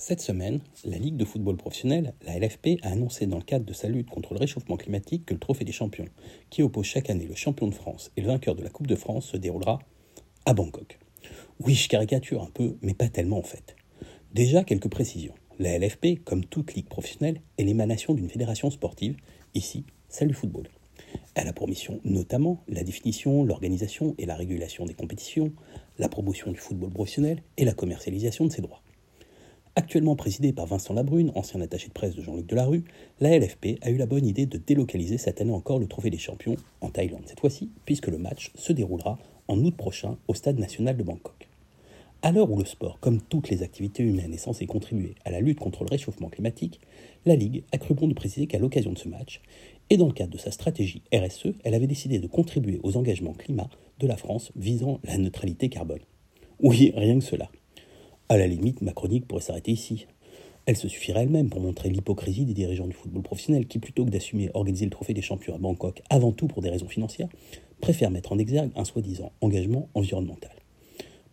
Cette semaine, la Ligue de football professionnel, la LFP, a annoncé dans le cadre de sa lutte contre le réchauffement climatique que le Trophée des champions, qui oppose chaque année le champion de France et le vainqueur de la Coupe de France, se déroulera à Bangkok. Oui, je caricature un peu, mais pas tellement en fait. Déjà, quelques précisions. La LFP, comme toute ligue professionnelle, est l'émanation d'une fédération sportive, ici celle du football. Elle a pour mission notamment la définition, l'organisation et la régulation des compétitions, la promotion du football professionnel et la commercialisation de ses droits. Actuellement présidée par Vincent Labrune, ancien attaché de presse de Jean-Luc Delarue, la LFP a eu la bonne idée de délocaliser cette année encore le Trophée des Champions en Thaïlande cette fois-ci, puisque le match se déroulera en août prochain au Stade national de Bangkok. À l'heure où le sport, comme toutes les activités humaines, est censé contribuer à la lutte contre le réchauffement climatique, la Ligue a cru bon de préciser qu'à l'occasion de ce match, et dans le cadre de sa stratégie RSE, elle avait décidé de contribuer aux engagements climat de la France visant la neutralité carbone. Oui, rien que cela. À la limite, ma chronique pourrait s'arrêter ici. Elle se suffirait elle-même pour montrer l'hypocrisie des dirigeants du football professionnel qui, plutôt que d'assumer organiser le trophée des champions à Bangkok avant tout pour des raisons financières, préfèrent mettre en exergue un soi-disant engagement environnemental.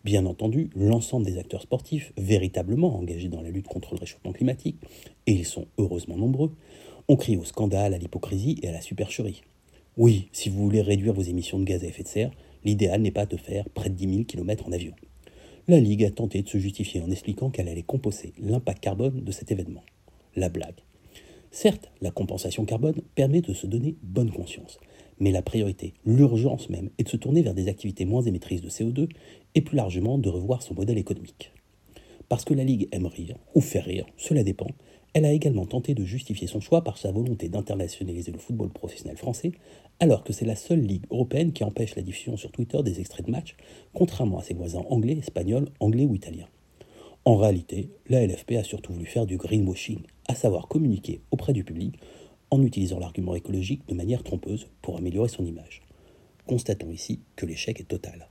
Bien entendu, l'ensemble des acteurs sportifs véritablement engagés dans la lutte contre le réchauffement climatique, et ils sont heureusement nombreux, ont crié au scandale, à l'hypocrisie et à la supercherie. Oui, si vous voulez réduire vos émissions de gaz à effet de serre, l'idéal n'est pas de faire près de 10 000 km en avion la Ligue a tenté de se justifier en expliquant qu'elle allait composer l'impact carbone de cet événement. La blague. Certes, la compensation carbone permet de se donner bonne conscience, mais la priorité, l'urgence même, est de se tourner vers des activités moins émettrices de CO2 et plus largement de revoir son modèle économique. Parce que la Ligue aime rire, ou faire rire, cela dépend, elle a également tenté de justifier son choix par sa volonté d'internationaliser le football professionnel français, alors que c'est la seule ligue européenne qui empêche la diffusion sur Twitter des extraits de matchs, contrairement à ses voisins anglais, espagnols, anglais ou italiens. En réalité, la LFP a surtout voulu faire du greenwashing, à savoir communiquer auprès du public en utilisant l'argument écologique de manière trompeuse pour améliorer son image. Constatons ici que l'échec est total.